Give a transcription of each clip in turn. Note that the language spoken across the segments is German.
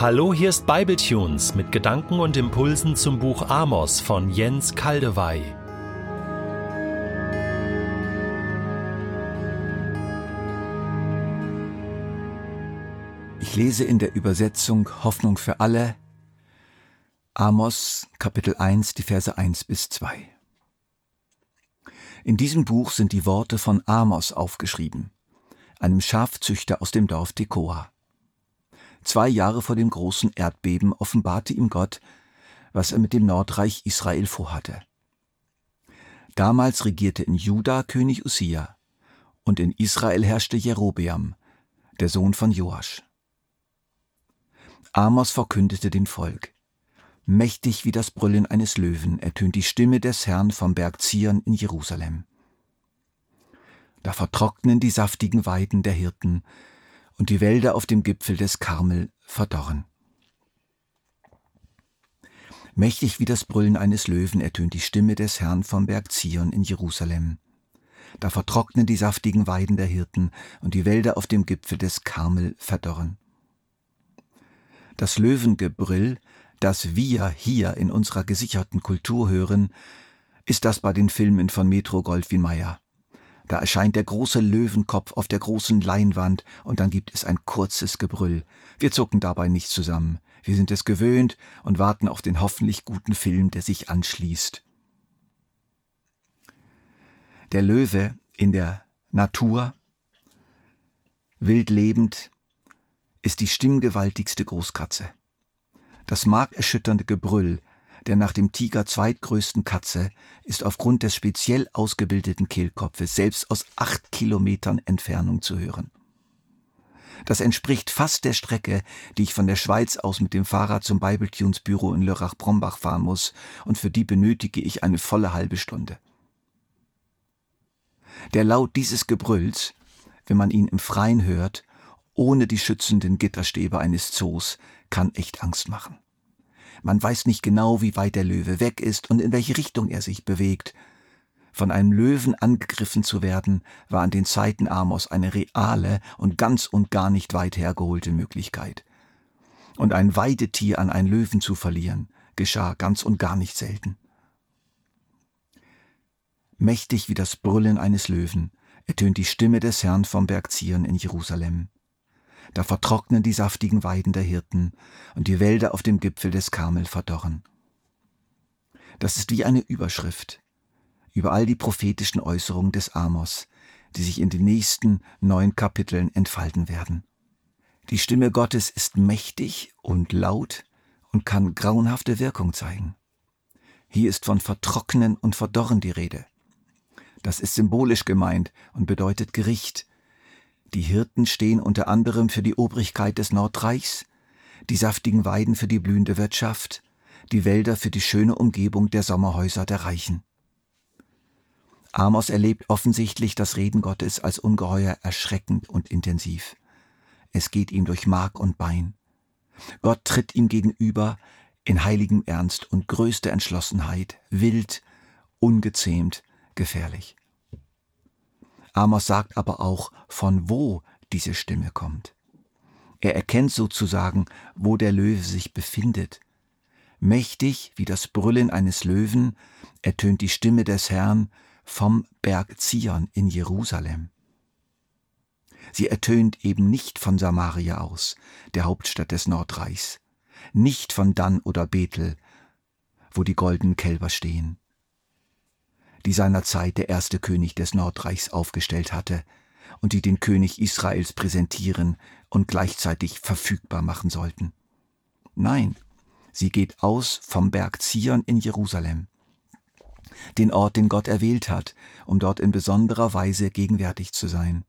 Hallo, hier ist Bibletunes mit Gedanken und Impulsen zum Buch Amos von Jens Kaldewey. Ich lese in der Übersetzung Hoffnung für alle Amos Kapitel 1, die Verse 1 bis 2. In diesem Buch sind die Worte von Amos aufgeschrieben, einem Schafzüchter aus dem Dorf Tekoa. Zwei Jahre vor dem großen Erdbeben offenbarte ihm Gott, was er mit dem Nordreich Israel vorhatte. Damals regierte in Juda König Usia und in Israel herrschte Jerobeam, der Sohn von Joasch. Amos verkündete dem Volk. Mächtig wie das Brüllen eines Löwen ertönt die Stimme des Herrn vom Berg Zion in Jerusalem. Da vertrocknen die saftigen Weiden der Hirten und die Wälder auf dem Gipfel des Karmel verdorren. Mächtig wie das Brüllen eines Löwen ertönt die Stimme des Herrn vom Berg Zion in Jerusalem. Da vertrocknen die saftigen Weiden der Hirten und die Wälder auf dem Gipfel des Karmel verdorren. Das Löwengebrüll, das wir hier in unserer gesicherten Kultur hören, ist das bei den Filmen von Metro Goldwyn Mayer. Da erscheint der große Löwenkopf auf der großen Leinwand und dann gibt es ein kurzes Gebrüll. Wir zucken dabei nicht zusammen. Wir sind es gewöhnt und warten auf den hoffentlich guten Film, der sich anschließt. Der Löwe in der Natur, wild lebend, ist die stimmgewaltigste Großkatze. Das markerschütternde Gebrüll der nach dem Tiger zweitgrößten Katze, ist aufgrund des speziell ausgebildeten Kehlkopfes selbst aus acht Kilometern Entfernung zu hören. Das entspricht fast der Strecke, die ich von der Schweiz aus mit dem Fahrrad zum Bibletunes Büro in Lörrach-Brombach fahren muss, und für die benötige ich eine volle halbe Stunde. Der Laut dieses Gebrülls, wenn man ihn im Freien hört, ohne die schützenden Gitterstäbe eines Zoos, kann echt Angst machen. Man weiß nicht genau, wie weit der Löwe weg ist und in welche Richtung er sich bewegt. Von einem Löwen angegriffen zu werden, war an den Zeiten Amos eine reale und ganz und gar nicht weit hergeholte Möglichkeit. Und ein Weidetier an einen Löwen zu verlieren, geschah ganz und gar nicht selten. Mächtig wie das Brüllen eines Löwen ertönt die Stimme des Herrn vom Berg Zion in Jerusalem da vertrocknen die saftigen Weiden der Hirten und die Wälder auf dem Gipfel des Karmel verdorren. Das ist wie eine Überschrift über all die prophetischen Äußerungen des Amos, die sich in den nächsten neun Kapiteln entfalten werden. Die Stimme Gottes ist mächtig und laut und kann grauenhafte Wirkung zeigen. Hier ist von Vertrocknen und Verdorren die Rede. Das ist symbolisch gemeint und bedeutet Gericht, die Hirten stehen unter anderem für die Obrigkeit des Nordreichs, die saftigen Weiden für die blühende Wirtschaft, die Wälder für die schöne Umgebung der Sommerhäuser der Reichen. Amos erlebt offensichtlich das Reden Gottes als ungeheuer erschreckend und intensiv. Es geht ihm durch Mark und Bein. Gott tritt ihm gegenüber in heiligem Ernst und größter Entschlossenheit, wild, ungezähmt, gefährlich. Amos sagt aber auch, von wo diese Stimme kommt. Er erkennt sozusagen, wo der Löwe sich befindet. Mächtig wie das Brüllen eines Löwen ertönt die Stimme des Herrn vom Berg Zion in Jerusalem. Sie ertönt eben nicht von Samaria aus, der Hauptstadt des Nordreichs, nicht von Dan oder Bethel, wo die goldenen Kälber stehen die seinerzeit der erste König des Nordreichs aufgestellt hatte und die den König Israels präsentieren und gleichzeitig verfügbar machen sollten. Nein, sie geht aus vom Berg Zion in Jerusalem, den Ort, den Gott erwählt hat, um dort in besonderer Weise gegenwärtig zu sein,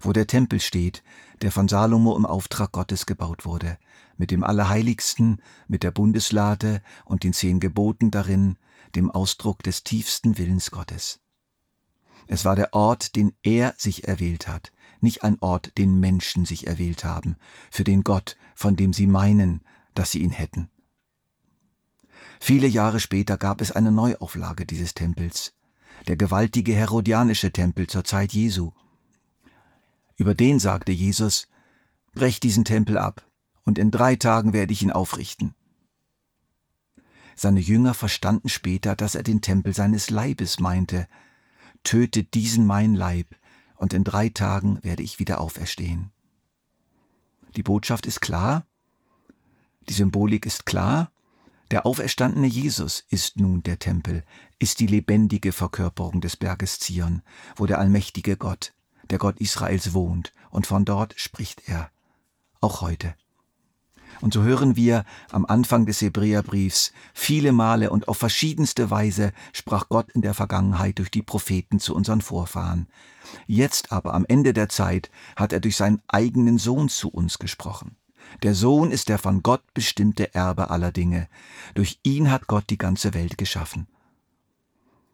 wo der Tempel steht, der von Salomo im Auftrag Gottes gebaut wurde, mit dem Allerheiligsten, mit der Bundeslade und den zehn Geboten darin, dem Ausdruck des tiefsten Willens Gottes. Es war der Ort, den er sich erwählt hat, nicht ein Ort, den Menschen sich erwählt haben, für den Gott, von dem sie meinen, dass sie ihn hätten. Viele Jahre später gab es eine Neuauflage dieses Tempels, der gewaltige Herodianische Tempel zur Zeit Jesu. Über den sagte Jesus, Brecht diesen Tempel ab, und in drei Tagen werde ich ihn aufrichten. Seine Jünger verstanden später, dass er den Tempel seines Leibes meinte. Tötet diesen mein Leib, und in drei Tagen werde ich wieder auferstehen. Die Botschaft ist klar, die Symbolik ist klar, der auferstandene Jesus ist nun der Tempel, ist die lebendige Verkörperung des Berges Zion, wo der allmächtige Gott, der Gott Israels wohnt, und von dort spricht er, auch heute. Und so hören wir am Anfang des Hebräerbriefs viele Male und auf verschiedenste Weise sprach Gott in der Vergangenheit durch die Propheten zu unseren Vorfahren. Jetzt aber am Ende der Zeit hat er durch seinen eigenen Sohn zu uns gesprochen. Der Sohn ist der von Gott bestimmte Erbe aller Dinge. Durch ihn hat Gott die ganze Welt geschaffen.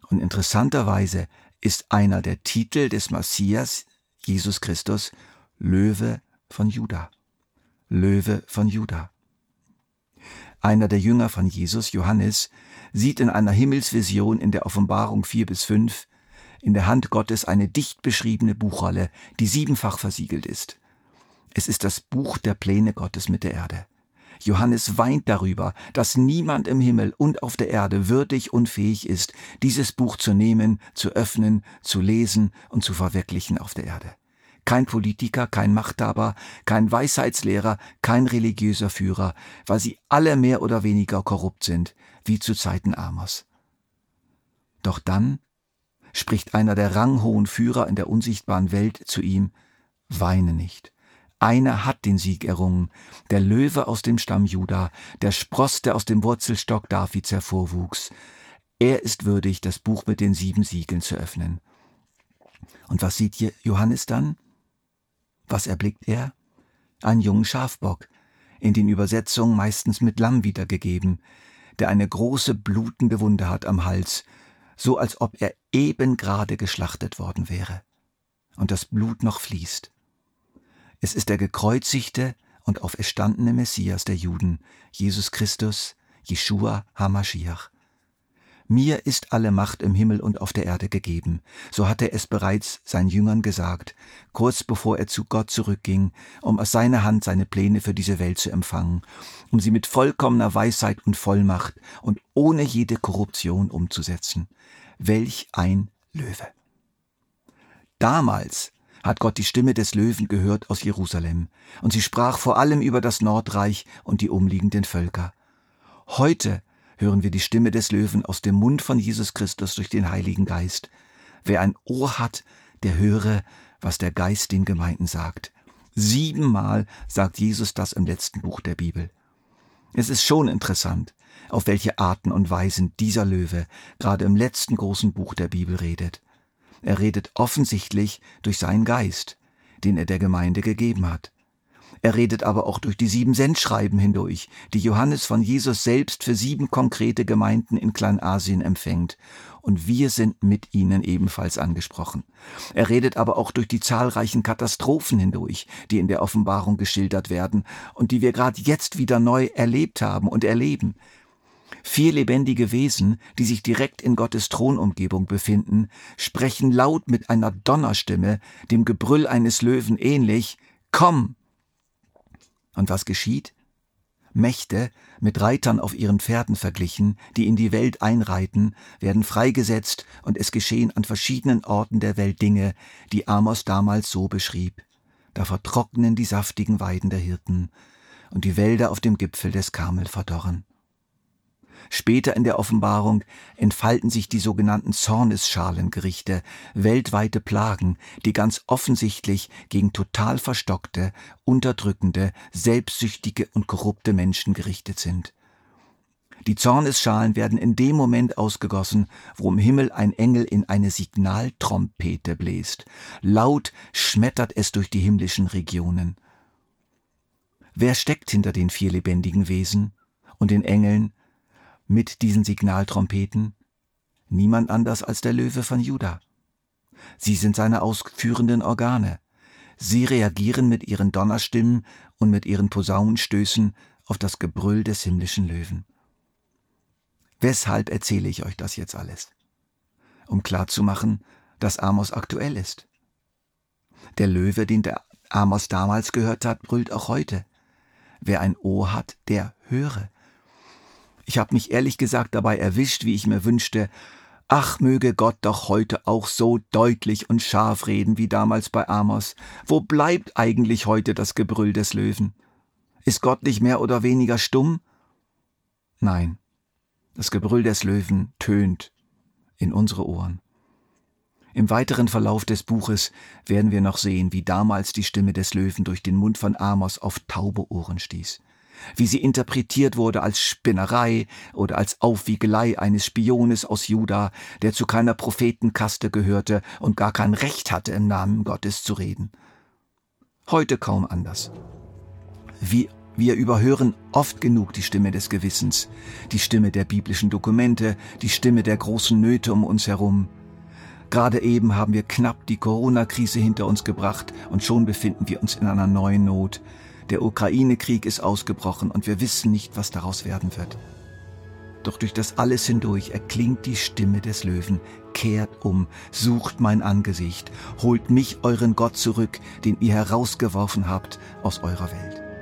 Und interessanterweise ist einer der Titel des Messias, Jesus Christus, Löwe von Juda. Löwe von Juda. Einer der Jünger von Jesus, Johannes, sieht in einer Himmelsvision in der Offenbarung 4 bis 5 in der Hand Gottes eine dicht beschriebene Buchrolle, die siebenfach versiegelt ist. Es ist das Buch der Pläne Gottes mit der Erde. Johannes weint darüber, dass niemand im Himmel und auf der Erde würdig und fähig ist, dieses Buch zu nehmen, zu öffnen, zu lesen und zu verwirklichen auf der Erde kein Politiker, kein Machthaber, kein Weisheitslehrer, kein religiöser Führer, weil sie alle mehr oder weniger korrupt sind, wie zu Zeiten Amos. Doch dann spricht einer der ranghohen Führer in der unsichtbaren Welt zu ihm, weine nicht. Einer hat den Sieg errungen, der Löwe aus dem Stamm Juda, der Spross, der aus dem Wurzelstock Davids hervorwuchs. Er ist würdig, das Buch mit den sieben Siegeln zu öffnen. Und was sieht Johannes dann? Was erblickt er? Einen jungen Schafbock, in den Übersetzungen meistens mit Lamm wiedergegeben, der eine große blutende Wunde hat am Hals, so als ob er eben gerade geschlachtet worden wäre. Und das Blut noch fließt. Es ist der gekreuzigte und auferstandene Messias der Juden, Jesus Christus, Jeshua HaMashiach. Mir ist alle Macht im Himmel und auf der Erde gegeben. So hatte er es bereits seinen Jüngern gesagt, kurz bevor er zu Gott zurückging, um aus seiner Hand seine Pläne für diese Welt zu empfangen, um sie mit vollkommener Weisheit und Vollmacht und ohne jede Korruption umzusetzen. Welch ein Löwe. Damals hat Gott die Stimme des Löwen gehört aus Jerusalem, und sie sprach vor allem über das Nordreich und die umliegenden Völker. Heute hören wir die Stimme des Löwen aus dem Mund von Jesus Christus durch den Heiligen Geist. Wer ein Ohr hat, der höre, was der Geist den Gemeinden sagt. Siebenmal sagt Jesus das im letzten Buch der Bibel. Es ist schon interessant, auf welche Arten und Weisen dieser Löwe gerade im letzten großen Buch der Bibel redet. Er redet offensichtlich durch seinen Geist, den er der Gemeinde gegeben hat. Er redet aber auch durch die sieben Sendschreiben hindurch, die Johannes von Jesus selbst für sieben konkrete Gemeinden in Kleinasien empfängt. Und wir sind mit ihnen ebenfalls angesprochen. Er redet aber auch durch die zahlreichen Katastrophen hindurch, die in der Offenbarung geschildert werden und die wir gerade jetzt wieder neu erlebt haben und erleben. Vier lebendige Wesen, die sich direkt in Gottes Thronumgebung befinden, sprechen laut mit einer Donnerstimme, dem Gebrüll eines Löwen ähnlich, Komm! Und was geschieht? Mächte, mit Reitern auf ihren Pferden verglichen, die in die Welt einreiten, werden freigesetzt und es geschehen an verschiedenen Orten der Welt Dinge, die Amos damals so beschrieb. Da vertrocknen die saftigen Weiden der Hirten und die Wälder auf dem Gipfel des Karmel verdorren. Später in der Offenbarung entfalten sich die sogenannten Zornesschalengerichte, weltweite Plagen, die ganz offensichtlich gegen total verstockte, unterdrückende, selbstsüchtige und korrupte Menschen gerichtet sind. Die Zornesschalen werden in dem Moment ausgegossen, wo im Himmel ein Engel in eine Signaltrompete bläst. Laut schmettert es durch die himmlischen Regionen. Wer steckt hinter den vier lebendigen Wesen und den Engeln mit diesen Signaltrompeten? Niemand anders als der Löwe von Juda. Sie sind seine ausführenden Organe. Sie reagieren mit ihren Donnerstimmen und mit ihren Posaunenstößen auf das Gebrüll des himmlischen Löwen. Weshalb erzähle ich euch das jetzt alles? Um klarzumachen, dass Amos aktuell ist. Der Löwe, den der Amos damals gehört hat, brüllt auch heute. Wer ein Ohr hat, der höre. Ich habe mich ehrlich gesagt dabei erwischt, wie ich mir wünschte, ach möge Gott doch heute auch so deutlich und scharf reden wie damals bei Amos. Wo bleibt eigentlich heute das Gebrüll des Löwen? Ist Gott nicht mehr oder weniger stumm? Nein, das Gebrüll des Löwen tönt in unsere Ohren. Im weiteren Verlauf des Buches werden wir noch sehen, wie damals die Stimme des Löwen durch den Mund von Amos auf taube Ohren stieß, wie sie interpretiert wurde als Spinnerei oder als Aufwiegelei eines Spiones aus Juda, der zu keiner Prophetenkaste gehörte und gar kein Recht hatte, im Namen Gottes zu reden. Heute kaum anders. Wie wir überhören oft genug die Stimme des Gewissens, die Stimme der biblischen Dokumente, die Stimme der großen Nöte um uns herum. Gerade eben haben wir knapp die Corona-Krise hinter uns gebracht und schon befinden wir uns in einer neuen Not. Der Ukraine-Krieg ist ausgebrochen und wir wissen nicht, was daraus werden wird. Doch durch das alles hindurch erklingt die Stimme des Löwen. Kehrt um, sucht mein Angesicht, holt mich euren Gott zurück, den ihr herausgeworfen habt aus eurer Welt.